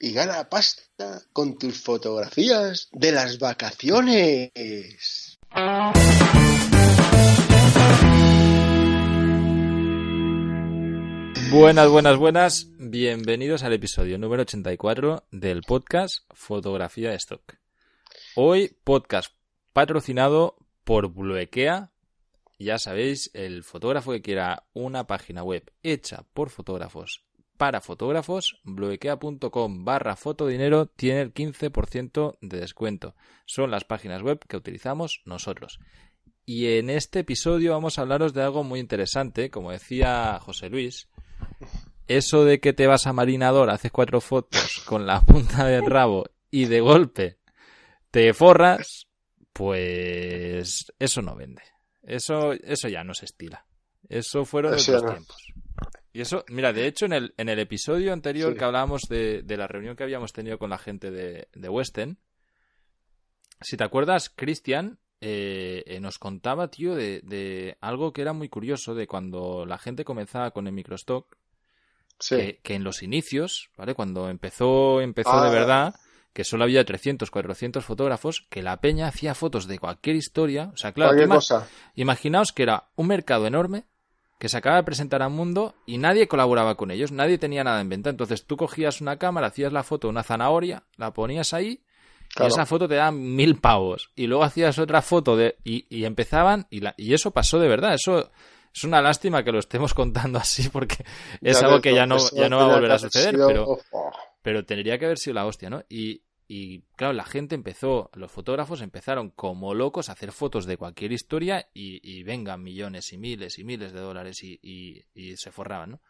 y gana pasta con tus fotografías de las vacaciones. Buenas, buenas, buenas. Bienvenidos al episodio número 84 del podcast Fotografía de Stock. Hoy podcast patrocinado por Bluequea. Ya sabéis, el fotógrafo que quiera una página web hecha por fotógrafos para fotógrafos, bluequea.com barra fotodinero tiene el 15% de descuento. Son las páginas web que utilizamos nosotros. Y en este episodio vamos a hablaros de algo muy interesante, como decía José Luis. Eso de que te vas a Marinador, haces cuatro fotos con la punta del rabo y de golpe te forras, pues eso no vende. Eso, eso ya no se estila. Eso fueron de otros tiempos. Y eso, mira, de hecho, en el, en el episodio anterior que hablábamos de, la reunión que habíamos tenido con la gente de, de Western, si te acuerdas, Cristian eh, eh, nos contaba, tío, de, algo que era muy curioso de cuando la gente comenzaba con el microstock, que, en los inicios, ¿vale? Cuando empezó, empezó de ah. verdad, que solo había 300, 400 fotógrafos, que la peña hacía fotos de cualquier historia. O sea, claro, imaginaos que era un mercado enorme que se acaba de presentar al mundo y nadie colaboraba con ellos, nadie tenía nada en venta. Entonces tú cogías una cámara, hacías la foto de una zanahoria, la ponías ahí y esa foto te da mil pavos. Y luego hacías otra foto de y, empezaban y, la, y eso pasó de verdad. Eso es una lástima que lo estemos contando así porque es algo que ya no, ya no va a volver a suceder, pero, pero tendría que haber sido la hostia, ¿no? Y, y claro, la gente empezó, los fotógrafos empezaron como locos a hacer fotos de cualquier historia y, vengan millones y miles y miles de dólares y, se forraban, ¿no?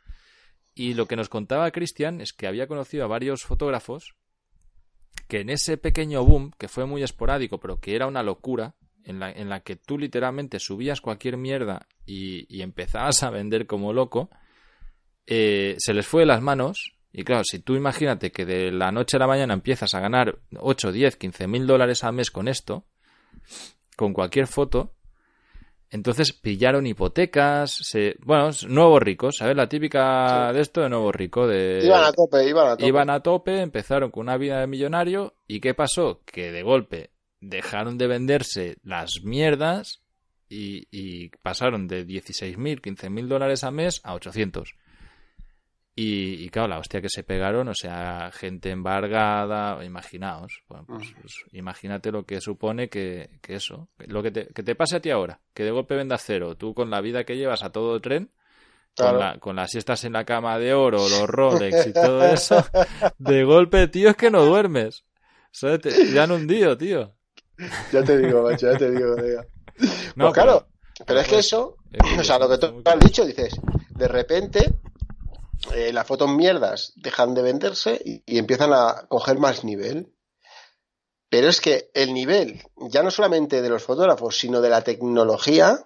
Y lo que nos contaba Cristian es que había conocido a varios fotógrafos que en ese pequeño boom, que fue muy esporádico, pero que era una locura, en la, en la que tú literalmente subías cualquier mierda y, empezabas a vender como loco, eh, se les fue de las manos y claro, si tú imagínate que de la noche a la mañana empiezas a ganar 8, 10, 15 mil dólares al mes con esto, con cualquier foto, entonces pillaron hipotecas, se, bueno, nuevos ricos, ¿sabes? La típica de esto de nuevo rico. De, iban a tope, iban a tope. Iban a tope, empezaron con una vida de millonario y ¿qué pasó? Que de golpe dejaron de venderse las mierdas y, y pasaron de 16.000, 15.000 dólares al mes a 800. Y, claro, la hostia que se pegaron, o sea, gente embargada, imaginaos, pues, pues, imagínate lo que supone que, eso, lo que te, que te pase a ti ahora, que de golpe vendas cero, tú con la vida que llevas a todo tren, con, la, con las siestas en la cama de oro, los Rolex y todo eso, de golpe, tío, es que no duermes. Te, han hundido, tío. Ya te digo, macho, ya te digo. No, pues claro, pero, es que eso, o sea, lo que tú has dicho, dices, de repente eh, las fotos mierdas dejan de venderse y, empiezan a coger más nivel. Pero es que el nivel, ya no solamente de los fotógrafos, sino de la tecnología,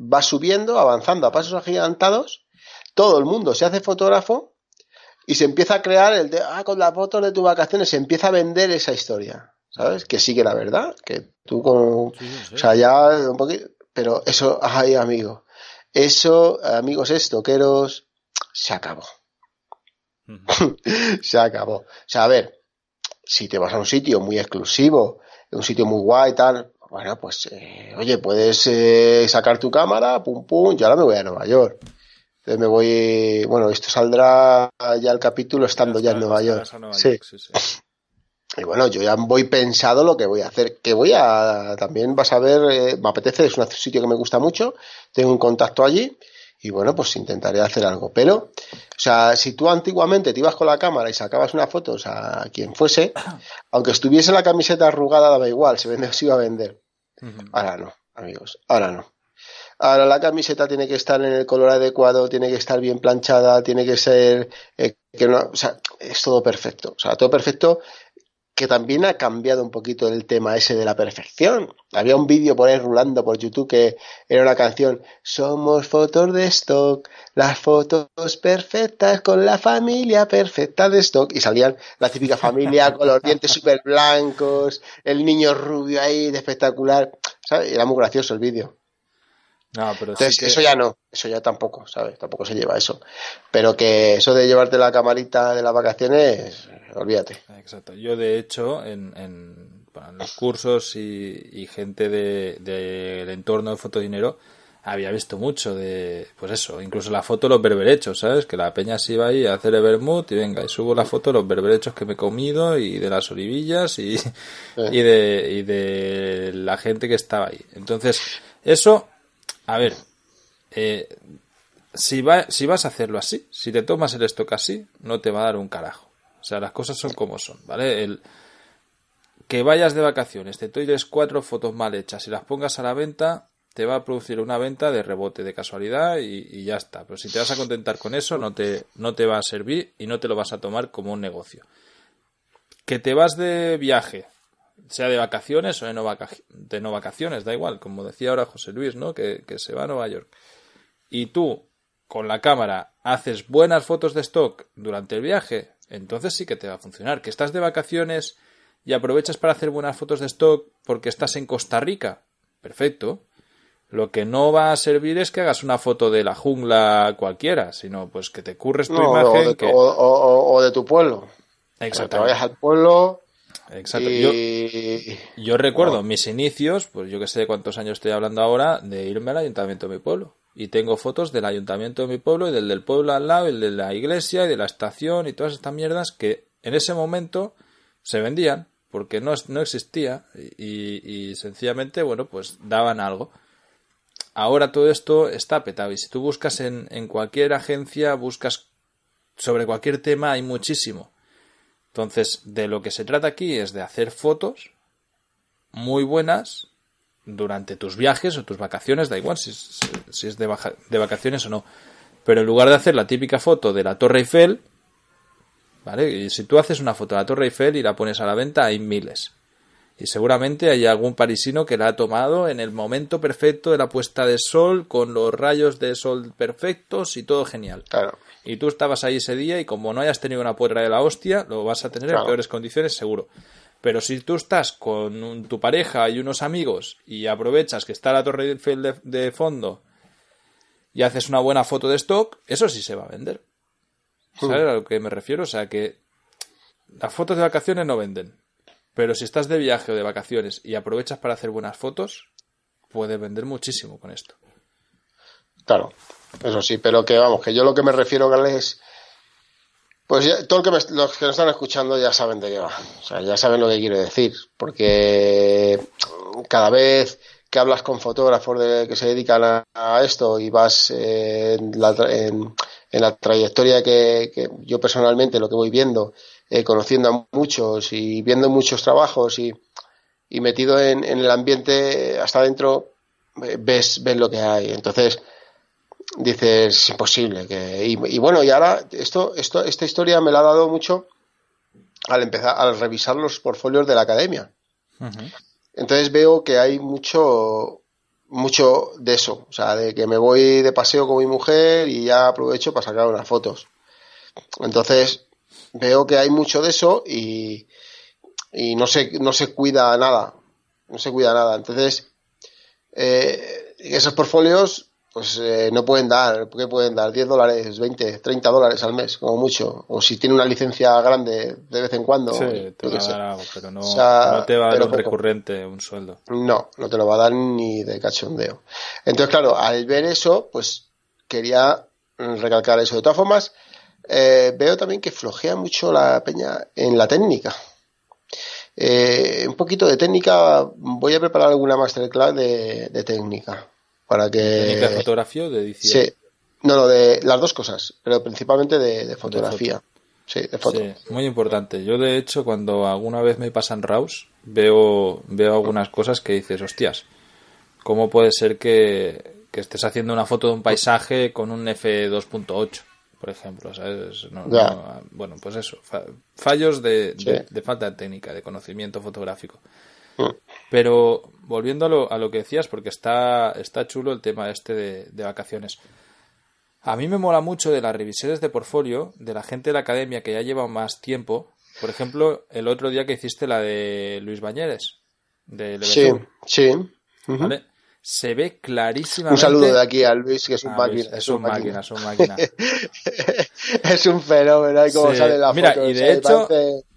va subiendo, avanzando a pasos agigantados. Todo el mundo se hace fotógrafo y se empieza a crear el de, ah, con las fotos de tus vacaciones, se empieza a vender esa historia. ¿Sabes? Que sigue la verdad, que tú con. O sea, ya un poquito. Pero eso, ay, amigo. Eso, amigos estoqueros, se acabó. se acabó. O sea, a ver, si te vas a un sitio muy exclusivo, un sitio muy guay y tal, bueno, pues, eh, oye, puedes eh, sacar tu cámara, pum, pum, yo ahora me voy a Nueva York. Entonces me voy, bueno, esto saldrá ya el capítulo estando ya, en Nueva York. sí. Y bueno, yo ya voy pensado lo que voy a hacer. Que voy a, también vas a ver, eh, me apetece, es un sitio que me gusta mucho, tengo un contacto allí y bueno, pues intentaré hacer algo. Pero, o sea, si tú antiguamente te ibas con la cámara y sacabas una foto, o sea, a quien fuese, aunque estuviese la camiseta arrugada, daba igual, se, vende, se iba a vender. Ahora no, amigos, ahora no. ahora la camiseta tiene que estar en el color adecuado, tiene que estar bien planchada, tiene que ser, eh, que no, o sea, es todo perfecto, o sea, todo perfecto que también ha cambiado un poquito el tema ese de la perfección. Había un vídeo por ahí rulando por YouTube que era una canción, somos fotos de stock, las fotos perfectas con la familia perfecta de stock. Y salían la típica familia con los dientes súper blancos, el niño rubio ahí de espectacular. Era muy gracioso el vídeo. No, pero Entonces, eso ya no, eso ya tampoco, ¿sabes? Tampoco se lleva eso. Pero que eso de llevarte la camarita de las vacaciones, olvídate. Exacto. Yo, de hecho, en, en, los cursos y, gente del de, entorno de fotodinero, había visto mucho de, pues eso, incluso la foto de los berberechos, ¿sabes? Que la peña se iba ahí a hacer el vermut y venga, y subo la foto de los berberechos que me he comido y de las olivillas y, y, de, y de la gente que estaba ahí. Entonces, eso a ver, eh, si, va, si vas a hacerlo así, si te tomas el stock así, no te va a dar un carajo. O sea, las cosas son como son, ¿vale? El, que vayas de vacaciones, te toires cuatro fotos mal hechas y las pongas a la venta, te va a producir una venta de rebote, de casualidad y, y, ya está. Pero si te vas a contentar con eso, no te, no te va a servir y no te lo vas a tomar como un negocio. Que te vas de viaje, sea de vacaciones o de no, de no vacaciones, da igual, como decía ahora José Luis, ¿no? Que, que, se va a Nueva York. Y tú, con la cámara, haces buenas fotos de stock durante el viaje, entonces sí que te va a funcionar. Que estás de vacaciones y aprovechas para hacer buenas fotos de stock porque estás en Costa Rica, perfecto. Lo que no va a servir es que hagas una foto de la jungla cualquiera, sino pues que te curres tu imagen. O de, que... o, de tu pueblo. Exacto. Que vayas al pueblo, Exacto. Yo, recuerdo mis inicios, pues yo que sé de cuántos años estoy hablando ahora, de irme al ayuntamiento de mi pueblo. Y tengo fotos del ayuntamiento de mi pueblo y del del pueblo al lado, y el de la iglesia y de la estación y todas estas mierdas que en ese momento se vendían porque no, no existía y, y sencillamente, bueno, pues daban algo. Ahora todo esto está petado y si tú buscas en, en cualquier agencia, buscas sobre cualquier tema, hay muchísimo. Entonces, de lo que se trata aquí es de hacer fotos muy buenas durante tus viajes o tus vacaciones, da igual si, es de, de, vacaciones o no. Pero en lugar de hacer la típica foto de la Torre Eiffel, ¿vale? Y si tú haces una foto de la Torre Eiffel y la pones a la venta, hay miles. Y seguramente hay algún parisino que la ha tomado en el momento perfecto de la puesta de sol, con los rayos de sol perfectos y todo genial. Claro y tú estabas ahí ese día y como no hayas tenido una puerta de la hostia, lo vas a tener en peores condiciones seguro. Pero si tú estás con tu pareja y unos amigos y aprovechas que está la Torre Eiffel de, de fondo y haces una buena foto de stock, eso sí se va a vender. ¿Sabes a lo que me refiero? O sea que las fotos de vacaciones no venden. Pero si estás de viaje o de vacaciones y aprovechas para hacer buenas fotos, puedes vender muchísimo con esto. Claro, eso sí, pero que vamos, que yo lo que me refiero, Gales, es. Pues ya, todo que los que nos están escuchando ya saben de qué va. O sea, ya saben lo que quiero decir. Porque cada vez que hablas con fotógrafos de, que se dedican a, esto y vas en, la, en, la trayectoria que, yo personalmente lo que voy viendo, eh, conociendo a muchos y viendo muchos trabajos y, y metido en, en, el ambiente hasta adentro, eh, ves, ves lo que hay. Entonces, dices, es imposible. Que... Y, bueno, y ahora esto, esto, esta historia me la ha dado mucho al empezar, al revisar los portfolios de la academia. Entonces veo que hay mucho, mucho de eso. O sea, de que me voy de paseo con mi mujer y ya aprovecho para sacar unas fotos. Entonces veo que hay mucho de eso y, y no se, no se cuida nada. No se cuida nada. Entonces, eh, esos portfolios pues eh, no pueden dar, ¿qué pueden dar? 10 dólares, 20, 30 dólares al mes, como mucho. O si tiene una licencia grande de vez en cuando. Sí, te va a dar algo, pero no, no te va a dar un recurrente, un sueldo. No, no te lo va a dar ni de cachondeo. Entonces, claro, al ver eso, pues quería recalcar eso. De todas formas, eh, veo también que flojea mucho la peña en la técnica. Eh, un poquito de técnica, voy a preparar alguna masterclass de, de técnica para que... ¿De fotografía o de edición? Sí, no, no, de las dos cosas, pero principalmente de, fotografía. Sí, de foto. Sí, muy importante. Yo, de hecho, cuando alguna vez me pasan RAWs, veo, veo algunas cosas que dices, hostias, ¿cómo puede ser que, que estés haciendo una foto de un paisaje con un F2.8, por ejemplo. ¿sabes? bueno, pues eso, fallos de, falta de técnica, de conocimiento fotográfico. Mm. Pero volviendo a lo, a lo, que decías, porque está, está chulo el tema este de, de, vacaciones. A mí me mola mucho de las revisiones de portfolio de la gente de la academia que ya lleva más tiempo. Por ejemplo, el otro día que hiciste la de Luis Bañeres. De sí, sí. ¿Vale? Se ve clarísimamente. Un saludo de aquí a Luis, que es un máquina. Es, un máquina, es un máquina. es un fenómeno, ahí como sale la Mira, y de hecho,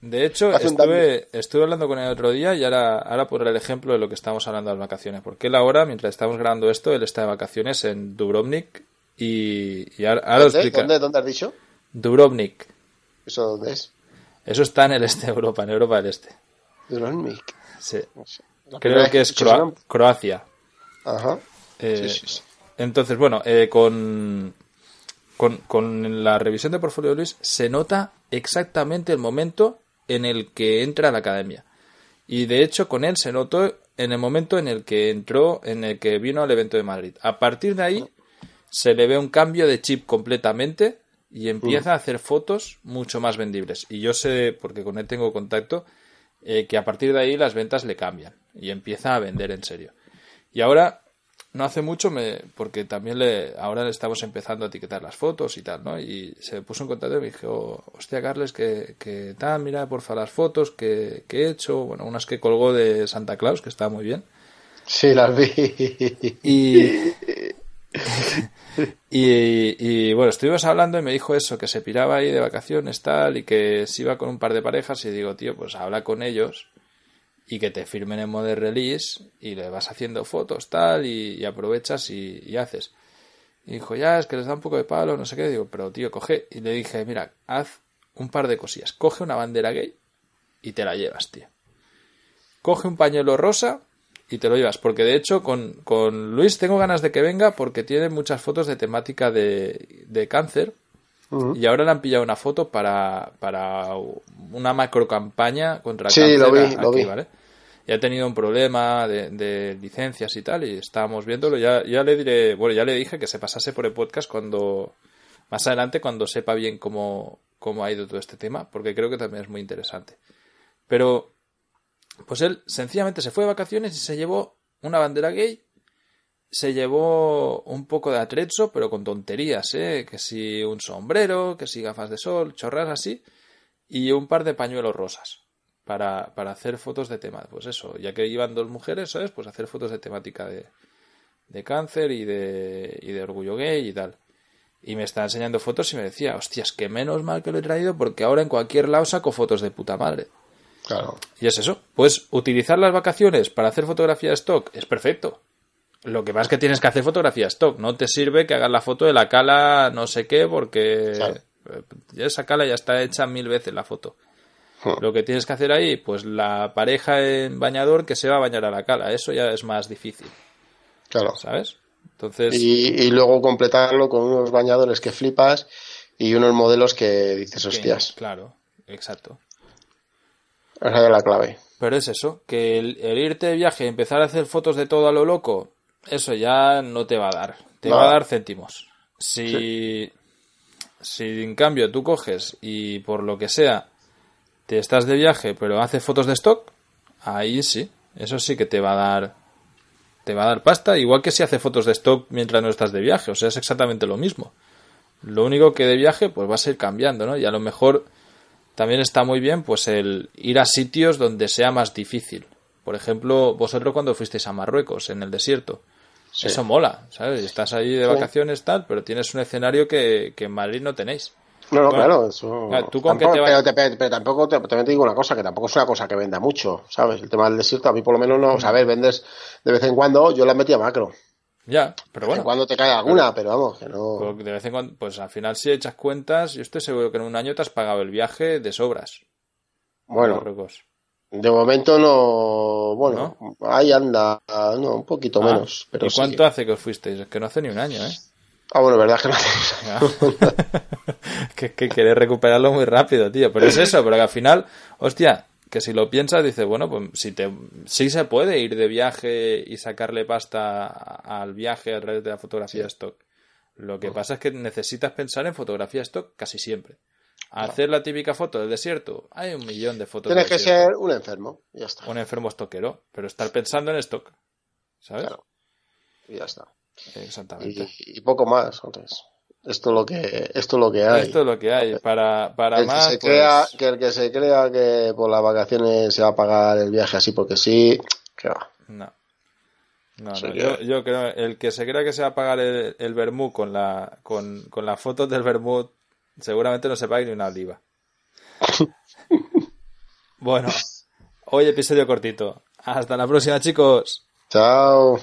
de hecho estuve, estuve hablando con él otro día y ahora, ahora por el ejemplo de lo que estamos hablando de las vacaciones. Porque él ahora, mientras estamos grabando esto, él está de vacaciones en Dubrovnik y, y ahora, ¿Dónde? ¿Dónde, ¿Dónde has dicho? Dubrovnik. ¿Eso dónde es? Eso está en el este de Europa, en Europa del Este. Dubrovnik. Sí. Creo que es Croacia. Ajá. Eh, entonces, bueno, eh, con, con, la revisión de portfolio de Luis se nota exactamente el momento en el que entra a la academia. Y de hecho, con él se notó en el momento en el que entró, en el que vino al evento de Madrid. A partir de ahí, se le ve un cambio de chip completamente y empieza a hacer fotos mucho más vendibles. Y yo sé, porque con él tengo contacto, eh, que a partir de ahí las ventas le cambian y empieza a vender en serio. Y ahora, no hace mucho, me, porque también le, ahora le estamos empezando a etiquetar las fotos y tal, ¿no? Y se puso en contacto y me dijo, hostia, Carles, que, que tal, mira, porfa, las fotos que, que he hecho, bueno, unas que colgó de Santa Claus, que está muy bien. Sí, las vi. Y, y, bueno, estuvimos hablando y me dijo eso, que se piraba ahí de vacaciones tal y que se iba con un par de parejas y digo, tío, pues habla con ellos y que te firmen en de release y le vas haciendo fotos tal y, aprovechas y, haces. Y dijo, ya, es que les da un poco de palo, no sé qué. Digo, pero tío, coge. Y le dije, mira, haz un par de cosillas. Coge una bandera gay y te la llevas, tío. Coge un pañuelo rosa y te lo llevas. Porque de hecho, con, con Luis tengo ganas de que venga porque tiene muchas fotos de temática de, de cáncer. Y ahora le han pillado una foto para, para una macro campaña contra sí, cáncer lo vi, lo vi. ¿vale? y ha tenido un problema de, licencias y tal, y estábamos viéndolo. Ya, ya le diré, bueno, ya le dije que se pasase por el podcast cuando, más adelante, cuando sepa bien cómo, cómo ha ido todo este tema, porque creo que también es muy interesante. Pero, pues él sencillamente se fue de vacaciones y se llevó una bandera gay, se llevó un poco de atrecho, pero con tonterías, ¿eh? Que si un sombrero, que si gafas de sol, chorras así, y un par de pañuelos rosas para, para hacer fotos de tema. Pues eso, ya que iban dos mujeres, ¿sabes? Pues hacer fotos de temática de, de cáncer y de, y de orgullo gay y tal. Y me estaba enseñando fotos y me decía, hostias, que menos mal que lo he traído porque ahora en cualquier lado saco fotos de puta madre. Claro. Y es eso. Pues utilizar las vacaciones para hacer fotografía de stock es perfecto. Lo que pasa es que tienes que hacer fotografía stock. No te sirve que hagas la foto de la cala no sé qué porque esa cala ya está hecha mil veces la foto. Lo que tienes que hacer ahí, pues la pareja en bañador que se va a bañar a la cala, eso ya es más difícil. Claro. ¿Sabes? Entonces... Y, luego completarlo con unos bañadores que flipas y unos modelos que dices, hostias. claro, exacto. Esa es la clave. Pero es eso, que el, irte de viaje y empezar a hacer fotos de todo a lo loco, eso ya no te va a dar. Te va a dar céntimos. Si, si en cambio tú coges y por lo que sea te estás de viaje pero haces fotos de stock, ahí sí, eso sí que te va a dar te va a dar pasta, igual que si hace fotos de stock mientras no estás de viaje, o sea, es exactamente lo mismo. Lo único que de viaje pues va a ser cambiando, ¿no? Y a lo mejor también está muy bien pues el ir a sitios donde sea más difícil. Por ejemplo, vosotros cuando fuisteis a Marruecos, en el desierto. Eso mola, ¿sabes? Estás ahí de vacaciones tal, pero tienes un escenario que, que en Madrid no tenéis. No, no, claro, eso. pero, tampoco te, también te digo una cosa, que tampoco es una cosa que venda mucho, ¿sabes? El tema del desierto, a mí por lo menos no, o sea, a ver, vendes de vez en cuando, yo la metí a macro. Ya, pero bueno. cuando te cae alguna, pero, vamos, que no. Pues de vez en cuando, pues al final si echas cuentas, yo estoy seguro que en un año te has pagado el viaje de sobras. Bueno. De momento no, bueno, ahí anda, no, un poquito ah, menos. Pero ¿Y cuánto hace que os fuisteis? Es que no hace ni un año, ¿eh? Ah, bueno, verdad que no que, que querés recuperarlo muy rápido, tío. Pero es eso, pero que al final, hostia, que si lo piensas, dices, bueno, pues si te, sí se puede ir de viaje y sacarle pasta al viaje a través de la fotografía stock. Lo que pasa es que necesitas pensar en fotografía stock casi siempre. Hacer la típica foto del desierto, hay un millón de fotos. Tienes que ser un enfermo, ya está. Un enfermo estoquero, pero estar pensando en stock, ¿sabes? Claro. Y ya está. Exactamente. Y, poco más, entonces. Esto es lo que, esto lo que hay. Esto es lo que hay. Para, para más. Que, se crea, pues que el que se crea que por las vacaciones se va a pagar el viaje así porque sí, que va. No. No, Yo, yo, creo, el que se crea que se va a pagar el, el con la, con, con las fotos del vermut, seguramente no se pague ni una oliva. bueno, hoy episodio cortito. Hasta la próxima, chicos. Chao.